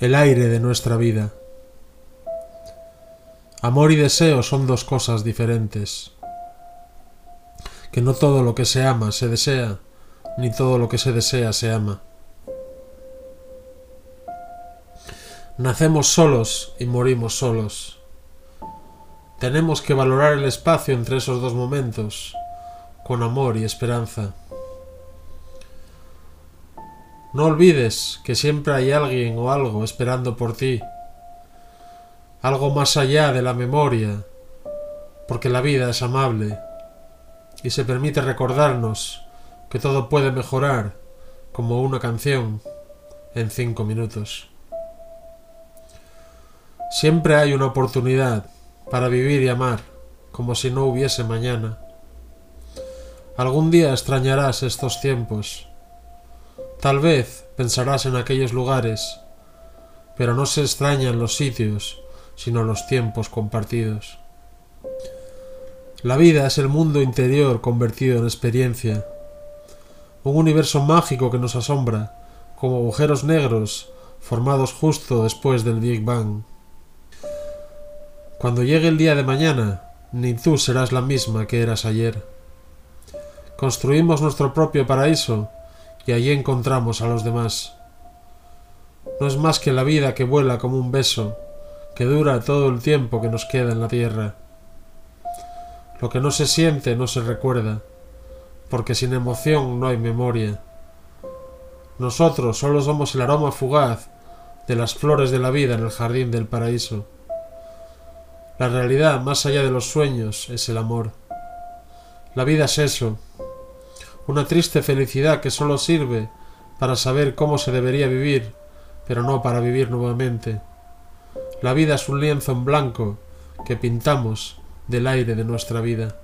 el aire de nuestra vida. Amor y deseo son dos cosas diferentes. Que no todo lo que se ama se desea, ni todo lo que se desea se ama. Nacemos solos y morimos solos. Tenemos que valorar el espacio entre esos dos momentos, con amor y esperanza. No olvides que siempre hay alguien o algo esperando por ti, algo más allá de la memoria, porque la vida es amable y se permite recordarnos que todo puede mejorar como una canción en cinco minutos. Siempre hay una oportunidad para vivir y amar como si no hubiese mañana. Algún día extrañarás estos tiempos Tal vez pensarás en aquellos lugares, pero no se extrañan los sitios, sino los tiempos compartidos. La vida es el mundo interior convertido en experiencia, un universo mágico que nos asombra, como agujeros negros formados justo después del Big Bang. Cuando llegue el día de mañana, ni tú serás la misma que eras ayer. Construimos nuestro propio paraíso y allí encontramos a los demás. No es más que la vida que vuela como un beso, que dura todo el tiempo que nos queda en la tierra. Lo que no se siente no se recuerda, porque sin emoción no hay memoria. Nosotros solo somos el aroma fugaz de las flores de la vida en el jardín del paraíso. La realidad más allá de los sueños es el amor. La vida es eso, una triste felicidad que solo sirve para saber cómo se debería vivir, pero no para vivir nuevamente. La vida es un lienzo en blanco que pintamos del aire de nuestra vida.